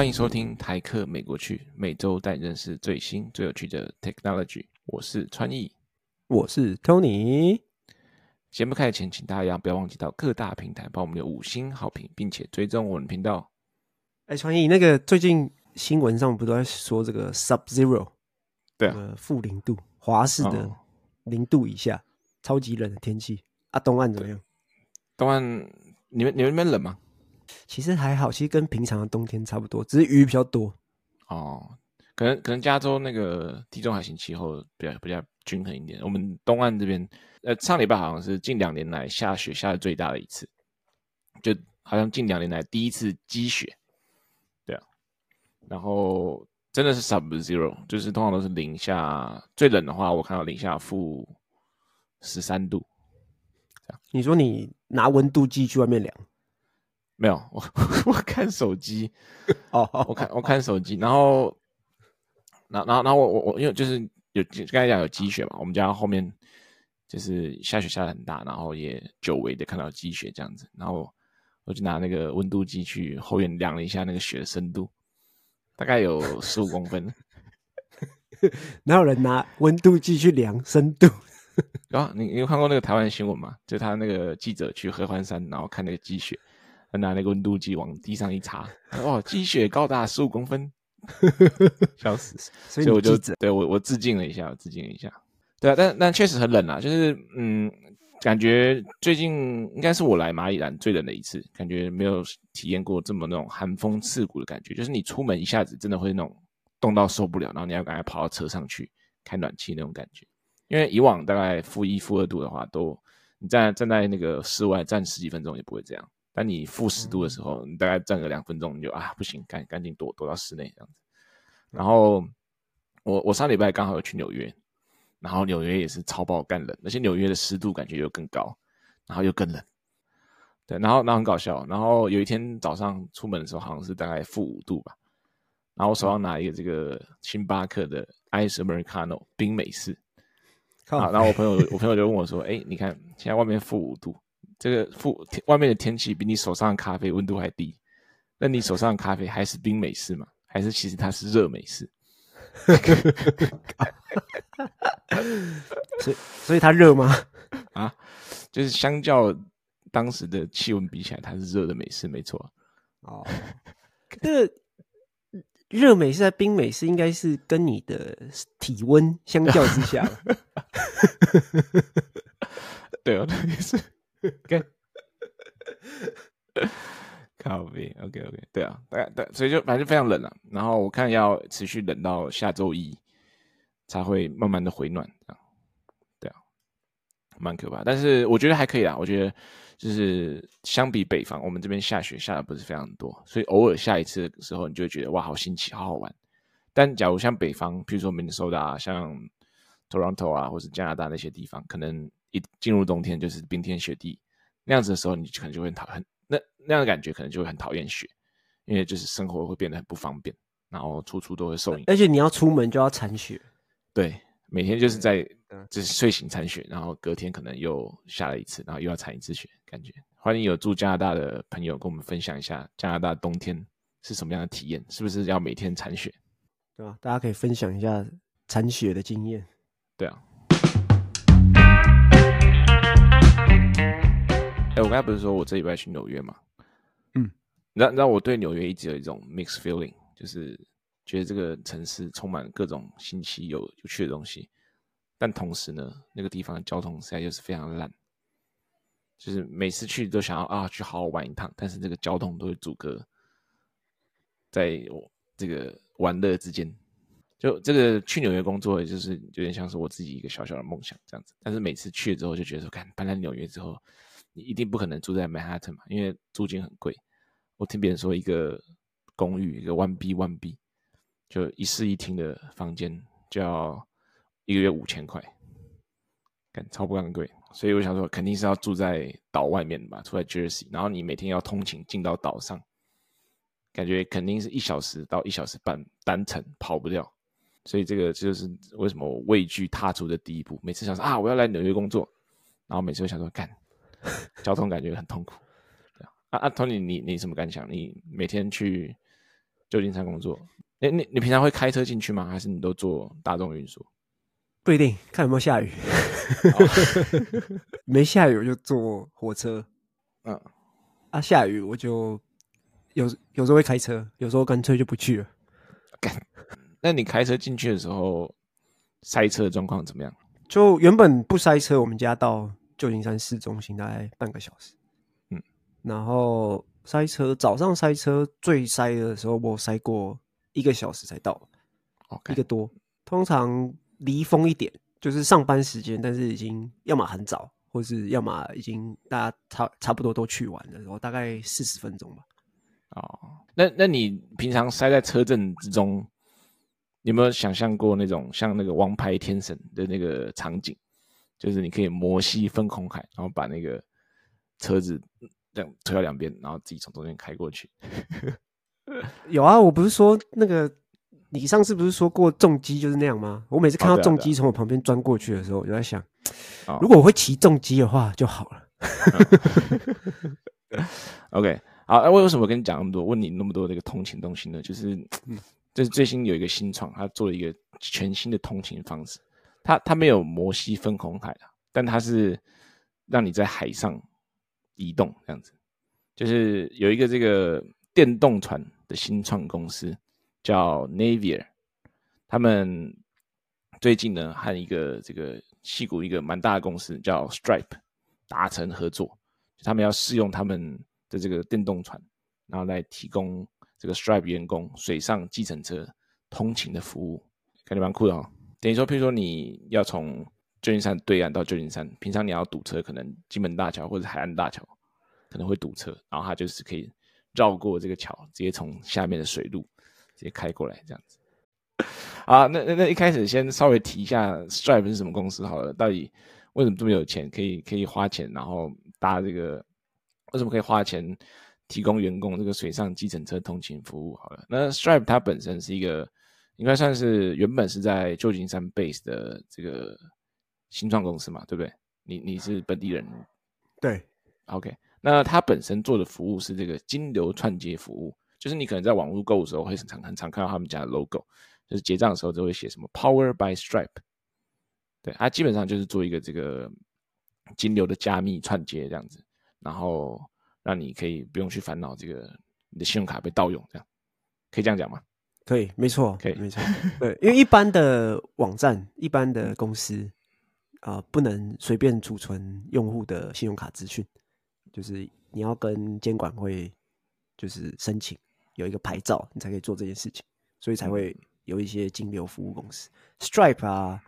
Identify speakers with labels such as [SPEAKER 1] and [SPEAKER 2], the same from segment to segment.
[SPEAKER 1] 欢迎收听台客美国去，每周带你认识最新最有趣的 technology。我是川艺，
[SPEAKER 2] 我是 Tony。
[SPEAKER 1] 节目开始前，请大家不要忘记到各大平台帮我们留五星好评，并且追踪我们频道。
[SPEAKER 2] 哎，川艺，那个最近新闻上不都在说这个 Sub Zero？
[SPEAKER 1] 对啊，
[SPEAKER 2] 负零度，华氏的零度以下，哦、超级冷的天气。啊，东岸怎么样？
[SPEAKER 1] 东岸，你们你们那边冷吗？
[SPEAKER 2] 其实还好，其实跟平常的冬天差不多，只是雨比较多。
[SPEAKER 1] 哦，可能可能加州那个地中海型气候比较比较均衡一点。我们东岸这边，呃，上礼拜好像是近两年来下雪下的最大的一次，就好像近两年来第一次积雪。对啊，然后真的是 sub zero，就是通常都是零下，最冷的话我看到零下负十三度。
[SPEAKER 2] 你说你拿温度计去外面量？
[SPEAKER 1] 没有，我 我看手机，哦，我看我看手机，然后，然后然后然后我我我因为就是有刚才讲有积雪嘛，我们家后面就是下雪下的很大，然后也久违的看到积雪这样子，然后我就拿那个温度计去后院量了一下那个雪的深度，大概有十五公分。
[SPEAKER 2] 哪有人拿温度计去量深度？
[SPEAKER 1] 然后你你有看过那个台湾新闻吗？就他那个记者去合欢山，然后看那个积雪。他拿那个温度计往地上一插，哇，积雪高达十五公分，笑死！所以我就对我我致敬了一下，我致敬了一下。对啊，但但确实很冷啊，就是嗯，感觉最近应该是我来马里兰最冷的一次，感觉没有体验过这么那种寒风刺骨的感觉，就是你出门一下子真的会那种冻到受不了，然后你要赶快跑到车上去开暖气那种感觉。因为以往大概负一负二度的话，都你站站在那个室外站十几分钟也不会这样。当你负十度的时候，你大概站个两分钟，你就啊不行，赶赶紧躲躲到室内这样子。然后我我上礼拜刚好有去纽约，然后纽约也是超爆干冷，而且纽约的湿度感觉又更高，然后又更冷。对，然后然后很搞笑，然后有一天早上出门的时候，好像是大概负五度吧。然后我手上拿一个这个星巴克的 Ice Americano 冰美式，好，然后我朋友我朋友就问我说：“哎，你看现在外面负五度。”这个负外面的天气比你手上的咖啡温度还低，那你手上的咖啡还是冰美式吗？还是其实它是热美式？
[SPEAKER 2] 所以所以它热吗？
[SPEAKER 1] 啊，就是相较当时的气温比起来，它是热的美式，没错。
[SPEAKER 2] 哦，这个热美式在冰美式应该是跟你的体温相较之下。
[SPEAKER 1] 对啊，也是。OK，靠边，OK OK，对啊，对对，所以就反正非常冷了，然后我看要持续冷到下周一才会慢慢的回暖，这样，对啊，蛮可怕。但是我觉得还可以啊，我觉得就是相比北方，我们这边下雪下的不是非常多，所以偶尔下一次的时候，你就会觉得哇，好新奇，好好玩。但假如像北方，比如说明尼苏达，像 Toronto 啊，或是加拿大那些地方，可能。一进入冬天就是冰天雪地那样子的时候，你可能就会很讨很那那样的感觉，可能就会很讨厌雪，因为就是生活会变得很不方便，然后处处都会受影响。
[SPEAKER 2] 而且你要出门就要铲雪，
[SPEAKER 1] 对，每天就是在就是睡醒铲雪，然后隔天可能又下了一次，然后又要铲一次雪，感觉。欢迎有住加拿大的朋友跟我们分享一下加拿大冬天是什么样的体验，是不是要每天铲雪？
[SPEAKER 2] 对吧？大家可以分享一下铲雪的经验。
[SPEAKER 1] 对啊。我刚才不是说我这礼拜去纽约吗？嗯，那那我对纽约一直有一种 mixed feeling，就是觉得这个城市充满各种新奇有有趣的东西，但同时呢，那个地方的交通实在就是非常烂，就是每次去都想要啊去好好玩一趟，但是这个交通都会阻隔在我这个玩乐之间。就这个去纽约工作，就是有点像是我自己一个小小的梦想这样子，但是每次去了之后就觉得说，看搬来纽约之后。你一定不可能住在曼哈顿嘛，因为租金很贵。我听别人说，一个公寓一个 one B one B，就一室一厅的房间就要一个月五千块，干超不干贵。所以我想说，肯定是要住在岛外面吧，住在 Jersey，然后你每天要通勤进到岛上，感觉肯定是一小时到一小时半单程跑不掉。所以这个就是为什么我畏惧踏出的第一步。每次想说啊，我要来纽约工作，然后每次都想说干。交通感觉很痛苦，啊啊，Tony，你你什么感想？你每天去旧金山工作。你，你你平常会开车进去吗？还是你都坐大众运输？
[SPEAKER 2] 不一定，看有没有下雨。没下雨我就坐火车。嗯，啊，下雨我就有有时候会开车，有时候干脆就不去了。
[SPEAKER 1] 干，那你开车进去的时候，塞车的状况怎么样？
[SPEAKER 2] 就原本不塞车，我们家到旧金山市中心大概半个小时。嗯，然后塞车，早上塞车最塞的时候，我塞过。一个小时才到.一个多。通常离峰一点，就是上班时间，但是已经要么很早，或是要么已经大家差差不多都去完了，然后大概四十分钟吧。
[SPEAKER 1] 哦，那那你平常塞在车阵之中，有没有想象过那种像那个王牌天神的那个场景？就是你可以摩西分红海，然后把那个车子这样推到两边，然后自己从中间开过去。
[SPEAKER 2] 有啊，我不是说那个，你上次不是说过重机就是那样吗？我每次看到重机从我旁边钻过去的时候，我就在想，如果我会骑重机的话就好了。
[SPEAKER 1] OK，好，那为什么跟你讲那么多，问你那么多这个通勤东西呢？就是，就是最新有一个新创，他做了一个全新的通勤方式。他他没有摩西分红海啊，但他是让你在海上移动这样子，就是有一个这个。电动船的新创公司叫 Navier，他们最近呢和一个这个矽谷一个蛮大的公司叫 Stripe 达成合作，他们要试用他们的这个电动船，然后来提供这个 Stripe 员工水上计程车通勤的服务，感觉蛮酷的哦。等于说，譬如说你要从旧金山对岸到旧金山，平常你要堵车，可能金门大桥或者海岸大桥可能会堵车，然后它就是可以。绕过这个桥，直接从下面的水路直接开过来，这样子。啊，那那那一开始先稍微提一下，Stripe 是什么公司好了？到底为什么这么有钱，可以可以花钱，然后搭这个？为什么可以花钱提供员工这个水上计程车通勤服务？好了，那 Stripe 它本身是一个应该算是原本是在旧金山 base 的这个新创公司嘛，对不对？你你是本地人？
[SPEAKER 2] 对
[SPEAKER 1] ，OK。那它本身做的服务是这个金流串接服务，就是你可能在网络购物的时候会很常很常看到他们家的 logo，就是结账的时候都会写什么 Power by Stripe，对，它基本上就是做一个这个金流的加密串接这样子，然后让你可以不用去烦恼这个你的信用卡被盗用，这样可以这样讲吗？
[SPEAKER 2] 可以，没错，可以，没错，对，因为一般的网站、一般的公司啊、呃，不能随便储存用户的信用卡资讯。就是你要跟监管会就是申请有一个牌照，你才可以做这件事情，所以才会有一些金流服务公司，Stripe 啊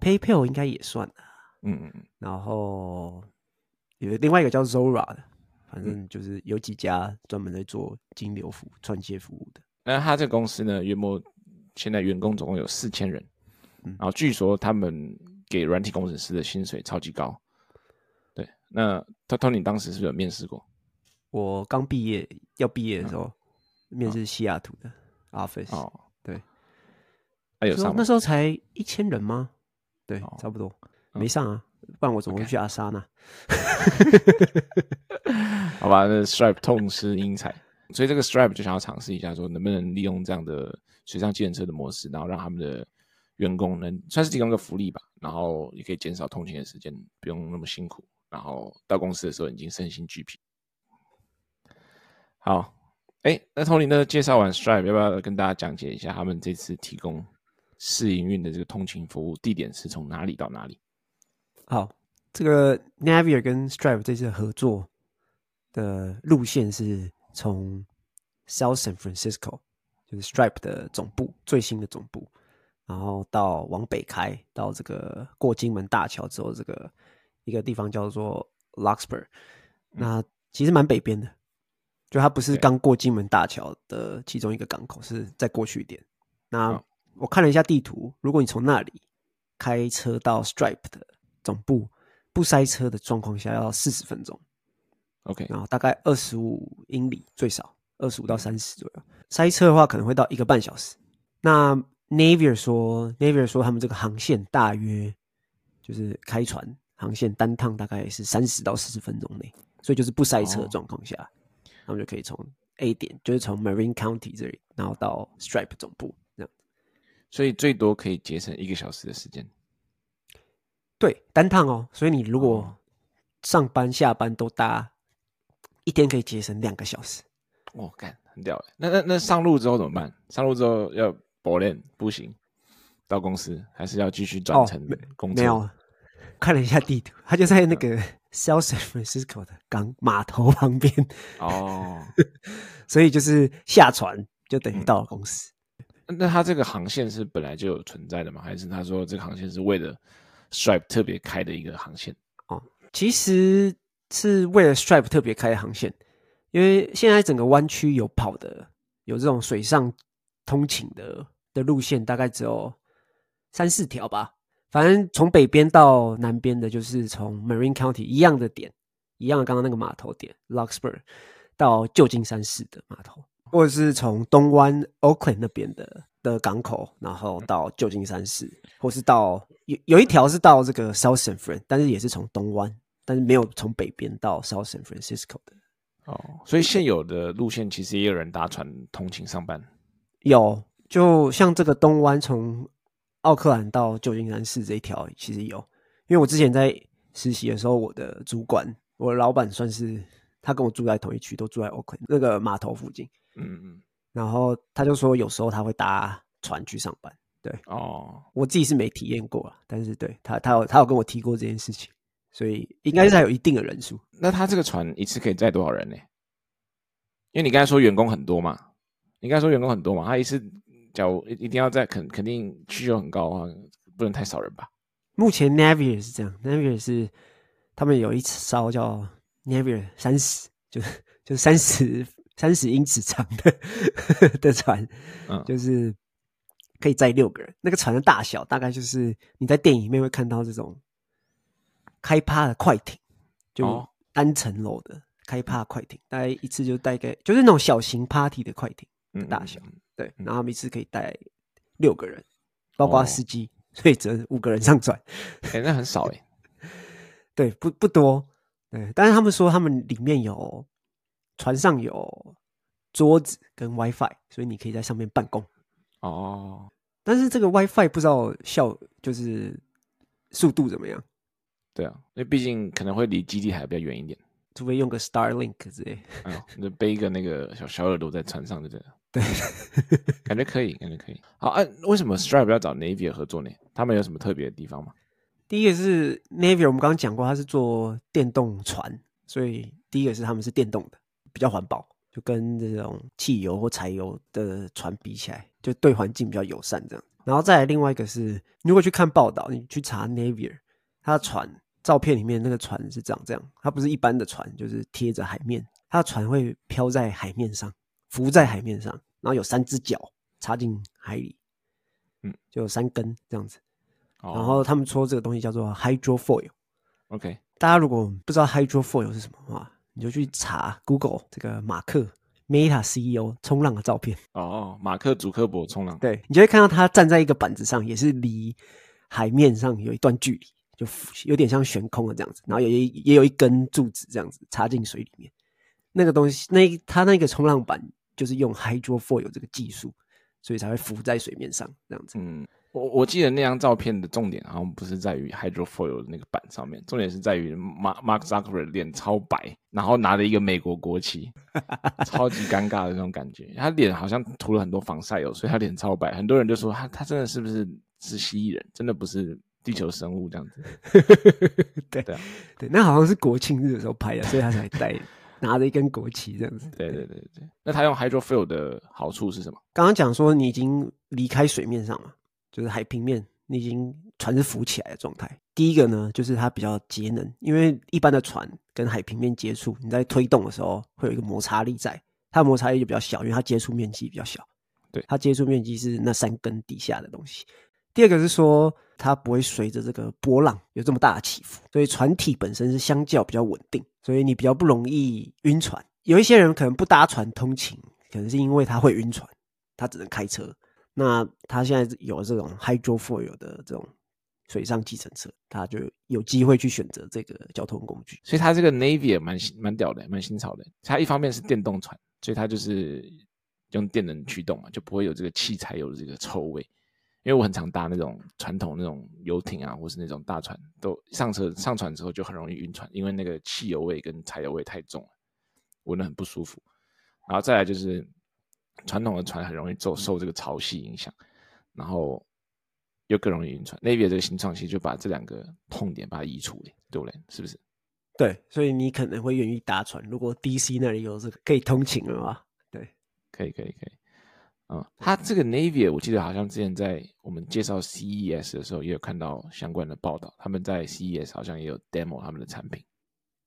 [SPEAKER 2] ，PayPal 应该也算啊，嗯嗯嗯，然后有另外一个叫 Zora 的，反正就是有几家专门在做金流服务、串接服务的。
[SPEAKER 1] 那他这个公司呢，约莫现在员工总共有四千人，然后据说他们给软体工程师的薪水超级高。对那 Tony 当时是不是有面试过？
[SPEAKER 2] 我刚毕业要毕业的时候，嗯、面试西雅图的 Office。哦，对，
[SPEAKER 1] 还、啊、有上
[SPEAKER 2] 那时候才一千人吗？对，哦、差不多没上啊，不然我怎么会去阿莎呢.
[SPEAKER 1] 好吧，那 Stripe 痛失英才，所以这个 Stripe 就想要尝试一下，说能不能利用这样的水上计程车的模式，然后让他们的员工能算是提供个福利吧，然后也可以减少通勤的时间，不用那么辛苦。然后到公司的时候已经身心俱疲。好，哎，那 Tony 呢？介绍完 Stripe，要不要跟大家讲解一下他们这次提供试营运的这个通勤服务地点是从哪里到哪里？
[SPEAKER 2] 好，这个 Navier 跟 Stripe 这次合作的路线是从 South San Francisco，就是 Stripe 的总部，最新的总部，然后到往北开到这个过金门大桥之后，这个。一个地方叫做 Larkspur，那其实蛮北边的，就它不是刚过金门大桥的其中一个港口，是再过去一点。那我看了一下地图，如果你从那里开车到 Stripe 的总部，不塞车的状况下要四十分钟，OK，然后大概二十五英里，最少二十五到三十左右。塞车的话可能会到一个半小时。那 Navier 说，Navier 说他们这个航线大约就是开船。航线单趟大概是三十到四十分钟内，所以就是不塞车的状况下，他们就可以从 A 点，就是从 Marine County 这里，然后到 Stripe 总部这样。
[SPEAKER 1] 所以最多可以节省一个小时的时间。
[SPEAKER 2] 对，单趟哦。所以你如果上班下班都搭，一天可以节省两个小时。
[SPEAKER 1] 哦，干，很屌哎。那那那上路之后怎么办？上路之后要补练步行到公司，还是要继续转乘公车？
[SPEAKER 2] 哦，没有，看了一下地图，他就在那个 South San Francisco 的港码头旁边
[SPEAKER 1] 哦，
[SPEAKER 2] 所以就是下船就等于到了公司。
[SPEAKER 1] 嗯、那他这个航线是本来就有存在的吗？还是他说这个航线是为了 Stripe 特别开的一个航线？
[SPEAKER 2] 哦，其实是为了 Stripe 特别开的航线，因为现在整个湾区有跑的有这种水上通勤的的路线，大概只有三四条吧。反正从北边到南边的，就是从 Marine County 一样的点，一样的刚刚那个码头点 Larkspur 到旧金山市的码头，或者是从东湾 Oakland 那边的的港口，然后到旧金山市，或是到有有一条是到这个 South San Fran，但是也是从东湾，但是没有从北边到 South San Francisco 的。
[SPEAKER 1] 哦，所以现有的路线其实也有人搭船通勤上班。
[SPEAKER 2] 有，就像这个东湾从。奥克兰到旧金山市这一条其实有，因为我之前在实习的时候，我的主管，我的老板算是他跟我住在同一区，都住在奥克兰那个码头附近。嗯嗯。然后他就说，有时候他会搭船去上班。对哦，我自己是没体验过啊，但是对他，他有他有跟我提过这件事情，所以应该是还有一定的人数。
[SPEAKER 1] 那他这个船一次可以载多少人呢？因为你刚才说员工很多嘛，你刚才说员工很多嘛，他一次。假如一一定要在肯肯定需求很高的话，不能太少人吧？
[SPEAKER 2] 目前 Navier 是这样，Navier 是他们有一艘叫 Navier 三十，就是就是三十三十英尺长的的船，嗯，就是可以载六个人。那个船的大小大概就是你在电影里面会看到这种开趴的快艇，就单层楼的开趴快艇，大概一次就大概就是那种小型 party 的快艇的大小。嗯嗯对，然后每次可以带六个人，包括司机，哦、所以只能五个人上船。
[SPEAKER 1] 哎、欸，那很少哎。
[SPEAKER 2] 对，不不多。对，但是他们说他们里面有船上有桌子跟 WiFi，所以你可以在上面办公。哦。但是这个 WiFi 不知道效就是速度怎么样？
[SPEAKER 1] 对啊，因为毕竟可能会离基地还比较远一点，
[SPEAKER 2] 除非用个 Starlink 之类。
[SPEAKER 1] 哎，你就背一个那个小小耳朵在船上就这样。
[SPEAKER 2] 对，
[SPEAKER 1] 感觉可以，感觉可以。好，啊，为什么 Stripe 要找 Navier 合作呢？他们有什么特别的地方吗？
[SPEAKER 2] 第一个是 Navier，我们刚刚讲过，它是做电动船，所以第一个是他们是电动的，比较环保，就跟这种汽油或柴油的船比起来，就对环境比较友善这样。然后再来另外一个是，如果去看报道，你去查 Navier，它的船照片里面那个船是长这样，它不是一般的船，就是贴着海面，它的船会飘在海面上。浮在海面上，然后有三只脚插进海里，嗯，就有三根这样子。哦、然后他们说这个东西叫做 hydrofoil。OK，大家如果不知道 hydrofoil 是什么的话，你就去查 Google 这个马克 Meta CEO 冲浪的照片。哦，马克祖克伯冲浪，对，你就会看到他站在一个板子上，也是离海面上有一段距离，就有点像悬空的这样子。然后也也有一根柱子这样子插进水里面。那个东西，那他那个冲浪板。就是用 hydrofoil 这个技术，所以才会浮在水面上这样子。嗯，我我记得那张照片的重点好像不是在于 hydrofoil 的那个板上面，重点是在于 Mark Mark Zuckerberg 脸超白，然后拿着一个美国国旗，超级尴尬的那种感觉。他脸好像涂了很多防晒油，所以他脸超白。很多人就说他他真的是不是是蜥蜴人？真的不是地球生物这样子。对对、啊、对，那好像是国庆日的时候拍的，所以他才戴。拿着一根国旗这样子，对对对对。那他用 hydrofoil 的好处是什么？刚刚讲说你已经离开水面上了，就是海平面，你已经船是浮起来的状态。第一个呢，就是它比较节能，因为一般的船跟海平面接触，你在推动的时候会有一个摩擦力在，它的摩擦力就比较小，因为它接触面积比较小。对，它接触面积是那三根底下的东西。第二个是说，它不会随着这个波浪有这么大的起伏，所以船体本身是相较比较稳定。所以你比较不容易晕船。有一些人可能不搭船通勤，可能是因为他会晕船，他只能开车。那他现在有这种 hydrofoil 的这种水上计程车，他就有机会去选择这个交通工具。所以他这个 navy 也蛮蛮屌的，蛮新潮的。它一方面是电动船，
[SPEAKER 1] 所以它就是用电能驱动嘛，就不会有这个汽柴油的这个臭味。因为我很常搭那种传统那种游艇啊，或是那种大船，都上车上船之后就很容易晕船，因为那个汽油味跟柴油味太重了，闻得很不舒服。然后再来就是传统的船很容易受受这个潮汐影响，然后又更容易晕船。Navy 这个新创其实就把这两个痛点把它移除了，对不对？是不是？
[SPEAKER 2] 对，所以你可能会愿意搭船，如果 DC 那里有这个可以通勤了嘛？对，
[SPEAKER 1] 可以，可以，可以。嗯，他这个 Navy，我记得好像之前在我们介绍 CES 的时候，也有看到相关的报道。他们在 CES 好像也有 demo 他们的产品。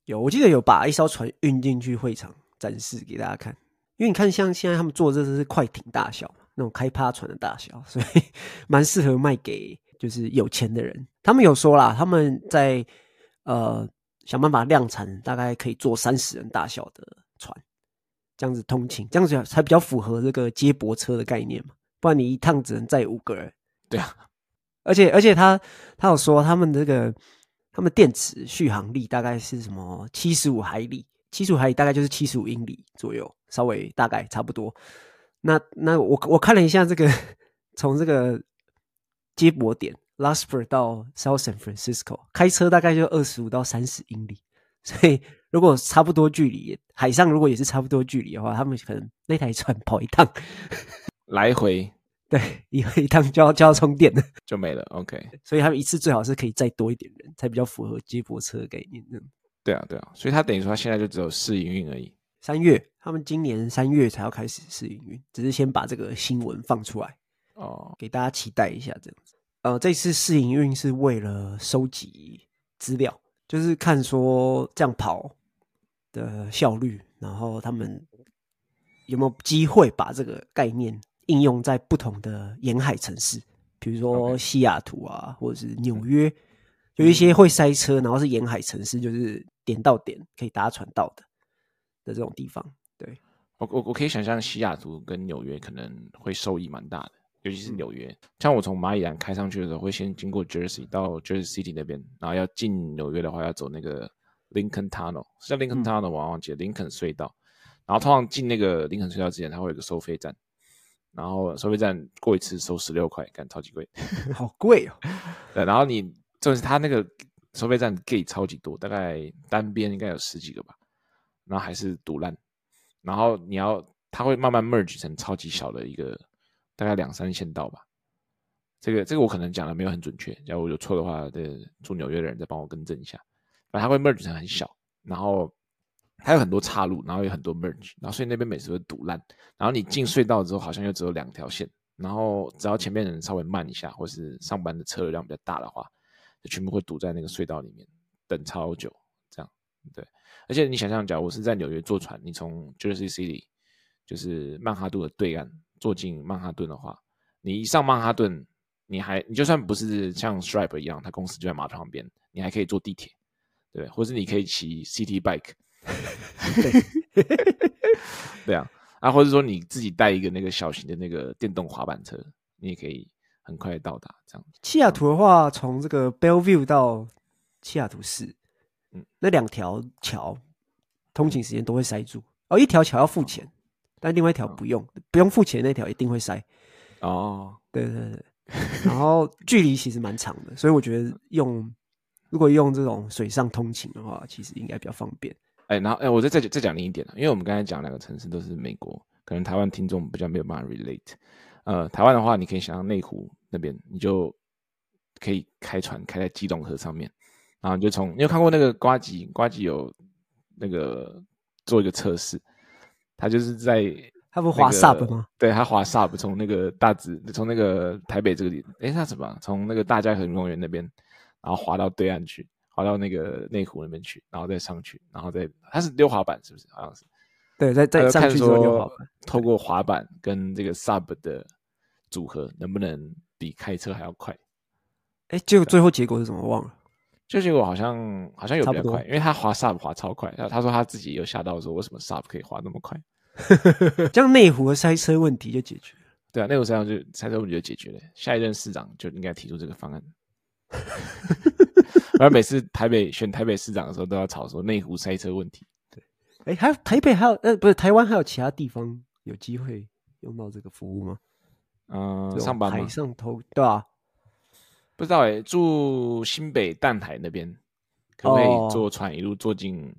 [SPEAKER 2] 有，我记得有把一艘船运进去会场展示给大家看。因为你看，像现在他们做的这是快艇大小，那种开趴船的大小，所以 蛮适合卖给就是有钱的人。他们有说啦，他们在呃想办法量产，大概可以做三十人大小的船。这样子通勤，这样子才比较符合这个接驳车的概念嘛？不然你一趟只能载五个人。
[SPEAKER 1] 对啊，
[SPEAKER 2] 而且而且他他有说他们这个他们电池续航力大概是什么七十五海里，七十五海里大概就是七十五英里左右，稍微大概差不多。那那我我看了一下这个从这个接驳点 Larkspur 到 South San Francisco 开车大概就二十五到三十英里，所以。如果差不多距离，海上如果也是差不多距离的话，他们可能那台船跑一趟，
[SPEAKER 1] 来回，
[SPEAKER 2] 对，一回一趟就要就要充电了，
[SPEAKER 1] 就没了。OK，
[SPEAKER 2] 所以他们一次最好是可以再多一点人，才比较符合接驳车的概念。
[SPEAKER 1] 对啊，对啊，所以他等于说他现在就只有试营运而已。
[SPEAKER 2] 三月，他们今年三月才要开始试营运，只是先把这个新闻放出来哦，给大家期待一下这样子。呃，这次试营运是为了收集资料，就是看说这样跑。的效率，然后他们有没有机会把这个概念应用在不同的沿海城市，比如说西雅图啊，或者是纽约，有一些会塞车，然后是沿海城市，就是点到点可以搭船到的的这种地方。对，
[SPEAKER 1] 我我我可以想象西雅图跟纽约可能会受益蛮大的，尤其是纽约。像我从马里兰开上去的时候，会先经过 Jersey 到 Jersey City 那边，然后要进纽约的话，要走那个。Lincoln Tunnel 是叫 Lincoln Tunnel，我忘记了。林肯隧道，然后通常进那个林肯隧道之前，它会有个收费站，然后收费站过一次收十六块，感觉超级贵，
[SPEAKER 2] 好贵哦。
[SPEAKER 1] 对，然后你就是它那个收费站 gate 超级多，大概单边应该有十几个吧，然后还是堵烂，然后你要它会慢慢 merge 成超级小的一个，大概两三线道吧。这个这个我可能讲的没有很准确，假如我有错的话，对住纽约的人再帮我更正一下。反正它会 merge 成很小，然后还有很多岔路，然后有很多 merge，然后所以那边每次会堵烂。然后你进隧道之后，好像又只有两条线，然后只要前面人稍微慢一下，或是上班的车流量比较大的话，就全部会堵在那个隧道里面，等超久。对，而且你想象，假如我是在纽约坐船，你从 Jersey City 就是曼哈顿的对岸坐进曼哈顿的话，你一上曼哈顿，你还你就算不是像 Stripe 一样，他公司就在码头旁边，你还可以坐地铁。对，或是你可以骑 City Bike，对，对啊，啊，或者说你自己带一个那个小型的那个电动滑板车，你也可以很快到达这样。
[SPEAKER 2] 西雅图的话，从这个 Bellevue 到西雅图市，嗯，那两条桥通勤时间都会塞住。哦，一条桥要付钱，但另外一条不用，不用付钱那条一定会塞。哦，对对对，然后距离其实蛮长的，所以我觉得用。如果用这种水上通勤的话，其实应该比较方便。
[SPEAKER 1] 哎、欸，然后哎、欸，我再再再讲另一点，因为我们刚才讲两个城市都是美国，可能台湾听众比较没有办法 relate。呃，台湾的话，你可以想象内湖那边，你就可以开船开在基隆河上面，然后你就从你有看过那个瓜吉，瓜吉有那个做一个测试，他就是在、那个、
[SPEAKER 2] 他不滑 sub 吗？
[SPEAKER 1] 对，他滑 sub 从那个大直，从那个台北这个地，哎、欸，他什么？从那个大佳河运动园那边。然后滑到对岸去，滑到那个内湖那边去，然后再上去，然后再他是溜滑板，是不是？好像是。
[SPEAKER 2] 对，在在上去之后溜滑板。
[SPEAKER 1] 透过滑板跟这个 sub 的组合，能不能比开车还要快？
[SPEAKER 2] 哎，结果最后结果是什么？忘了。
[SPEAKER 1] 就结果好像好像有比较快，因为他滑 SUP 滑超快。然后他说他自己有吓到说，为什么 SUP 可以滑那么快？
[SPEAKER 2] 这样内湖的塞车问题就解决了。
[SPEAKER 1] 对啊，内湖塞车就塞车问题就解决了。下一任市长就应该提出这个方案。然后每次台北选台北市长的时候，都要吵说内湖塞车问题。对，
[SPEAKER 2] 哎，还有台北还有呃，不是台湾还有其他地方有机会用到这个服务吗？
[SPEAKER 1] 嗯，上班吗？
[SPEAKER 2] 海上偷对啊，
[SPEAKER 1] 不知道哎，住新北淡海那边可不可以坐船一路坐进？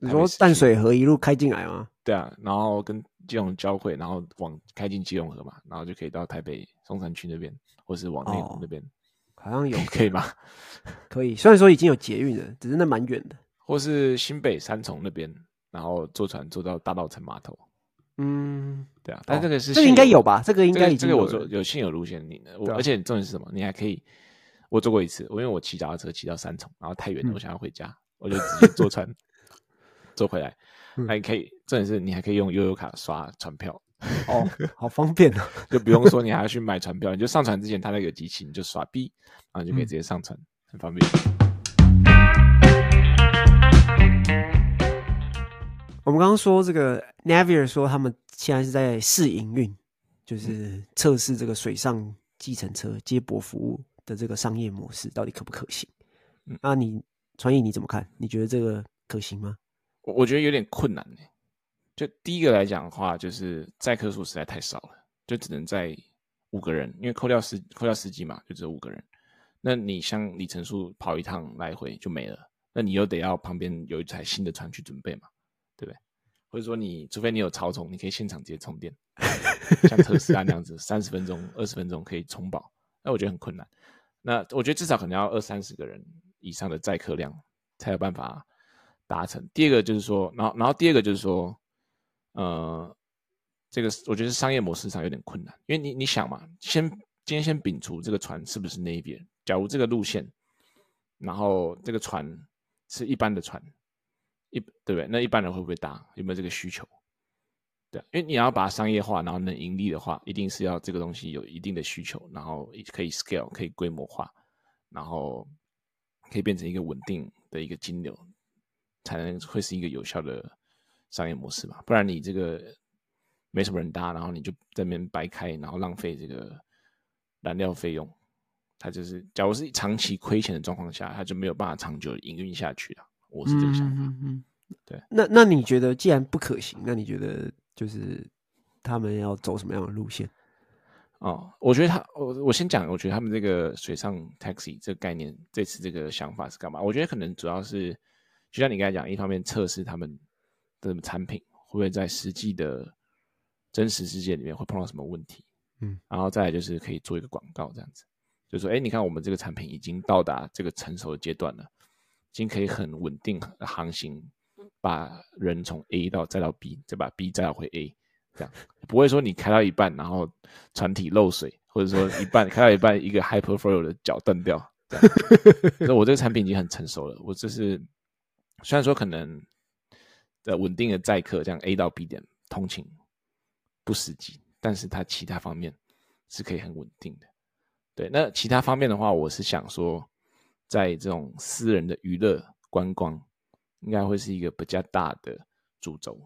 [SPEAKER 2] 你说淡水河一路开进来吗？
[SPEAKER 1] 对啊，然后跟基隆交汇，然后往开进基隆河嘛，然后就可以到台北松山区那边，或是往内湖那边，
[SPEAKER 2] 好像有
[SPEAKER 1] 可以吗？
[SPEAKER 2] 可以，虽然说已经有捷运了，只是那蛮远的。
[SPEAKER 1] 或是新北三重那边，然后坐船坐到大道城码头。
[SPEAKER 2] 嗯，
[SPEAKER 1] 对啊，但这个是
[SPEAKER 2] 这个应该有吧？这个应该已经
[SPEAKER 1] 这个我说有现有路线，你我而且重点是什么？你还可以，我坐过一次，我因为我骑脚踏车骑到三重，然后太远了，我想要回家，我就直接坐船 坐回来。还可以，重点是你还可以用悠游卡刷船票。
[SPEAKER 2] 哦，好方便啊！
[SPEAKER 1] 就不用说你还要去买船票，你就上船之前它那个机器，你就刷 B，然后你就可以直接上船，很方便。
[SPEAKER 2] 我们刚刚说这个 Navier 说他们现在是在试营运，就是测试这个水上计程车接驳服务的这个商业模式到底可不可行？嗯，那你传毅你怎么看？你觉得这个可行吗？
[SPEAKER 1] 我我觉得有点困难呢。就第一个来讲的话，就是载客数实在太少了，就只能载五个人，因为扣掉司扣掉司机嘛，就只有五个人。那你像里程数跑一趟来回就没了，那你又得要旁边有一台新的船去准备嘛。对不对？或者说你除非你有超充，你可以现场直接充电，像特斯拉那样子，三十分钟、二十分钟可以充饱。那我觉得很困难。那我觉得至少可能要二三十个人以上的载客量才有办法达成。第二个就是说，然后然后第二个就是说，呃，这个我觉得商业模式上有点困难，因为你你想嘛，先今天先摒除这个船是不是 Navier，假如这个路线，然后这个船是一般的船。一对不对？那一般人会不会搭？有没有这个需求？对，因为你要把它商业化，然后能盈利的话，一定是要这个东西有一定的需求，然后可以 scale，可以规模化，然后可以变成一个稳定的一个金流，才能会是一个有效的商业模式吧。不然你这个没什么人搭，然后你就在那边白开，然后浪费这个燃料费用，它就是假如是长期亏钱的状况下，它就没有办法长久营运下去了。我是这个想法，嗯嗯，对。
[SPEAKER 2] 那那你觉得，既然不可行，那你觉得就是他们要走什么样的路线？
[SPEAKER 1] 哦，我觉得他，我我先讲，我觉得他们这个水上 taxi 这个概念，这次这个想法是干嘛？我觉得可能主要是，就像你刚才讲，一方面测试他们的产品会不会在实际的真实世界里面会碰到什么问题，嗯，然后再来就是可以做一个广告，这样子，就说，哎，你看我们这个产品已经到达这个成熟的阶段了。已经可以很稳定航行，把人从 A 到再到 B，再把 B 载回 A，这样不会说你开到一半，然后船体漏水，或者说一半开到一半一个 Hyperfoil 的脚断掉。那我这个产品已经很成熟了，我这是虽然说可能的稳定的载客，这样 A 到 B 点通勤不实际，但是它其他方面是可以很稳定的。对，那其他方面的话，我是想说。在这种私人的娱乐观光，应该会是一个比较大的主轴。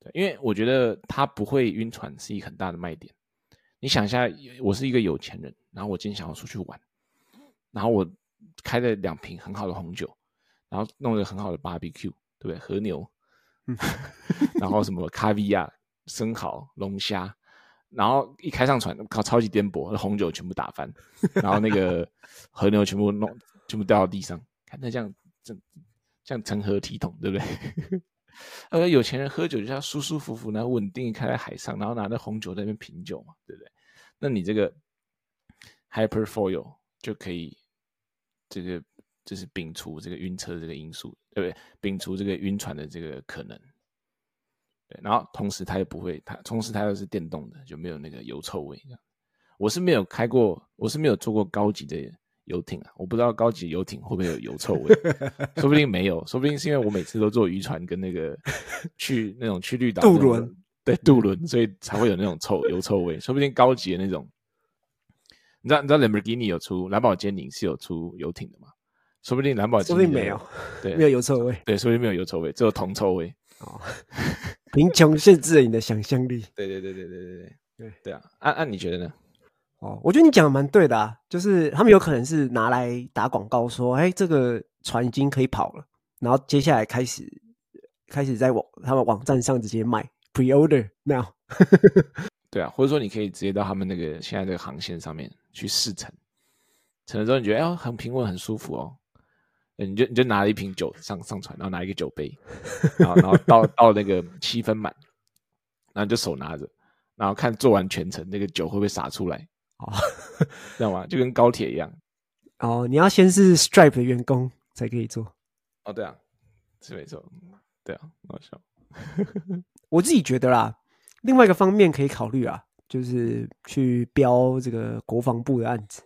[SPEAKER 1] 对，因为我觉得他不会晕船是一个很大的卖点。你想一下，我是一个有钱人，然后我今天想要出去玩，然后我开了两瓶很好的红酒，然后弄了很好的 barbecue，对不对？和牛，然后什么卡比亚、生蚝、龙虾。然后一开上船，靠，超级颠簸，红酒全部打翻，然后那个和牛全部弄，全部掉到地上，看那这样，这这样成何体统，对不对？而有钱人喝酒就是要舒舒服服，然后稳定开在海上，然后拿着红酒在那边品酒嘛，对不对？那你这个 Hyperfoil 就可以，这个就是摒除这个晕车这个因素，对不对？摒除这个晕船的这个可能。对，然后同时它又不会，它同时它又是电动的，就没有那个油臭味。我是没有开过，我是没有坐过高级的游艇啊，我不知道高级游艇会不会有油臭味，说不定没有，说不定是因为我每次都坐渔船跟那个 去那种去绿岛渡轮，对渡轮，所以才会有那种臭油臭味。说不定高级的那种，你知道你知道兰博基尼有出蓝宝坚尼是有出游艇的吗？说不定兰宝坚尼说
[SPEAKER 2] 不定没有，对，没有油臭味，
[SPEAKER 1] 对，说不定没有油臭味，只有铜臭味。哦，
[SPEAKER 2] 贫穷限制了你的想象力。
[SPEAKER 1] 对对对对对对对对对啊！按、啊、按你觉得呢？
[SPEAKER 2] 哦，我觉得你讲的蛮对的啊，就是他们有可能是拿来打广告，说，哎，这个船已经可以跑了，然后接下来开始开始在网他们网站上直接卖 pre-order now。
[SPEAKER 1] 对啊，或者说你可以直接到他们那个现在这个航线上面去试乘，乘了之后你觉得哎很平稳很舒服哦，你就你就拿了一瓶酒上上船，然后拿一个酒杯，然后然后到 到那个七分满，然后你就手拿着，然后看做完全程那个酒会不会洒出来。哦，知道吗？就跟高铁一样。
[SPEAKER 2] 哦，你要先是 Stripe 的员工才可以做。
[SPEAKER 1] 哦，对啊，是没错。对啊，好笑。
[SPEAKER 2] 我自己觉得啦，另外一个方面可以考虑啊，就是去标这个国防部的案子。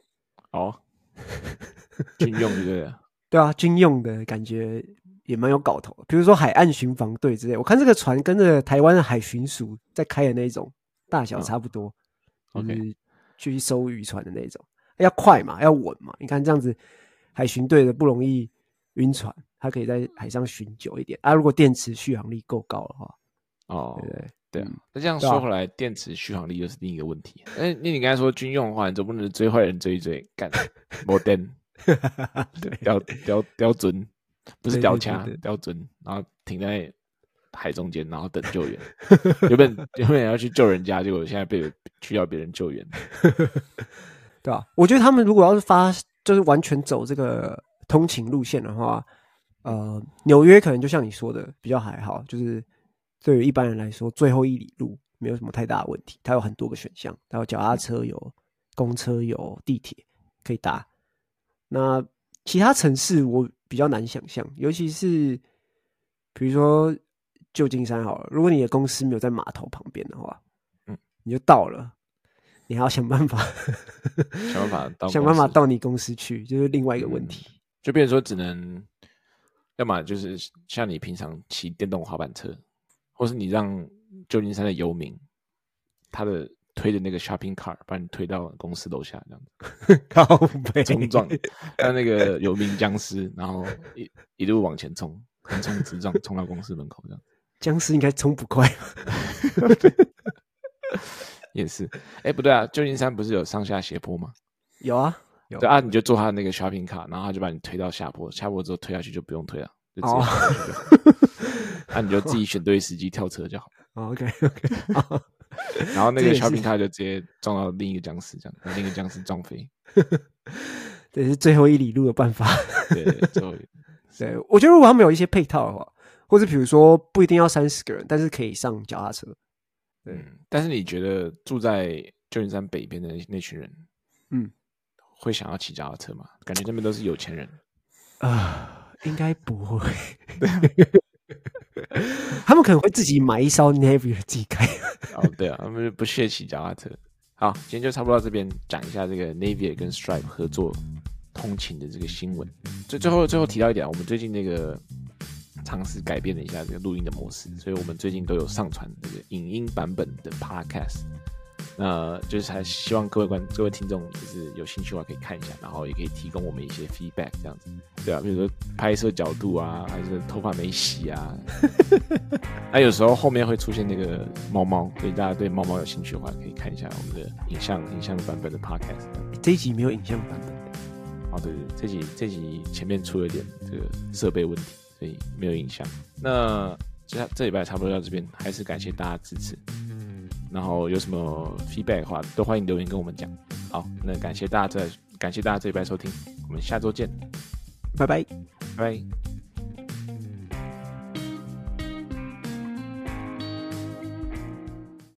[SPEAKER 1] 哦，军用对不对？
[SPEAKER 2] 对啊，军用的感觉也蛮有搞头。比如说海岸巡防队之类，我看这个船跟着台湾的海巡署在开的那一种，大小差不多。OK。去收渔船的那种，要快嘛，要稳嘛。你看这样子，海巡队的不容易晕船，它可以在海上巡久一点啊。如果电池续航力够高的话，
[SPEAKER 1] 哦，
[SPEAKER 2] 对对
[SPEAKER 1] 对啊。那这样说回来，啊、电池续航力又是另一个问题。哎，那你刚才说军用的话，你总不能追坏人追一追，干没电，对，刁刁刁准，不是刁掐，刁准，然后停在。海中间，然后等救援。原本原本要去救人家，结果现在被去要别人救援，
[SPEAKER 2] 对、啊？我觉得他们如果要是发，就是完全走这个通勤路线的话，呃，纽约可能就像你说的比较还好，就是对于一般人来说，最后一里路没有什么太大的问题。它有很多个选项，它有脚踏车、有公车、有地铁可以搭。那其他城市我比较难想象，尤其是比如说。旧金山好了，如果你的公司没有在码头旁边的话，嗯，你就到了，你还要想办法，
[SPEAKER 1] 想办法到，
[SPEAKER 2] 想办法到你公司去，就是另外一个问题。
[SPEAKER 1] 嗯、就变成说，只能要么就是像你平常骑电动滑板车，或是你让旧金山的游民，他的推的那个 shopping cart 把你推到公司楼下这样子，
[SPEAKER 2] 靠北
[SPEAKER 1] 冲撞，让那个游民僵尸，然后一一路往前冲，横冲直撞，冲到公司门口这样。
[SPEAKER 2] 僵尸应该冲不快，
[SPEAKER 1] 也是。哎、欸，不对啊，旧金山不是有上下斜坡吗？
[SPEAKER 2] 有啊，有
[SPEAKER 1] 对啊。你就坐他那个 shopping 卡，然后他就把你推到下坡，下坡之后推下去就不用推了，就直接下去就好。那、oh. 啊、你就自己选对时机跳车就好。
[SPEAKER 2] Oh, OK OK。
[SPEAKER 1] 然后那个 shopping 卡就直接撞到另一个僵尸，这样把另一个僵尸撞飞。
[SPEAKER 2] 这是最后一里路的办法。
[SPEAKER 1] 对，最后一。
[SPEAKER 2] 对，我觉得如果他们有一些配套的话。或者比如说不一定要三十个人，但是可以上脚踏车。
[SPEAKER 1] 嗯，但是你觉得住在旧金山北边的那那群人，嗯，会想要骑脚踏车吗？感觉那边都是有钱人
[SPEAKER 2] 啊、呃，应该不会。他们可能会自己买一艘 Navier 自己开。
[SPEAKER 1] 哦，对啊，他们不屑骑脚踏车。好，今天就差不多到这边讲一下这个 Navier 跟 Stripe 合作通勤的这个新闻。最最后最后提到一点，我们最近那个。尝试改变了一下这个录音的模式，所以我们最近都有上传这个影音版本的 podcast。那就是还希望各位观各位听众就是有兴趣的话可以看一下，然后也可以提供我们一些 feedback 这样子，对啊，比如说拍摄角度啊，还是头发没洗啊。那 有时候后面会出现那个猫猫，所以大家对猫猫有兴趣的话，可以看一下我们的影像影像版本的 podcast。
[SPEAKER 2] 这一集没有影像版本。
[SPEAKER 1] 哦，对对，这集这集前面出了一点这个设备问题。所以没有影响。那这这礼拜差不多到这边，还是感谢大家支持。然后有什么 feedback 的话，都欢迎留言跟我们讲。好，那感谢大家这感谢大家这礼拜收听，我们下周见，
[SPEAKER 2] 拜拜，
[SPEAKER 1] 拜拜。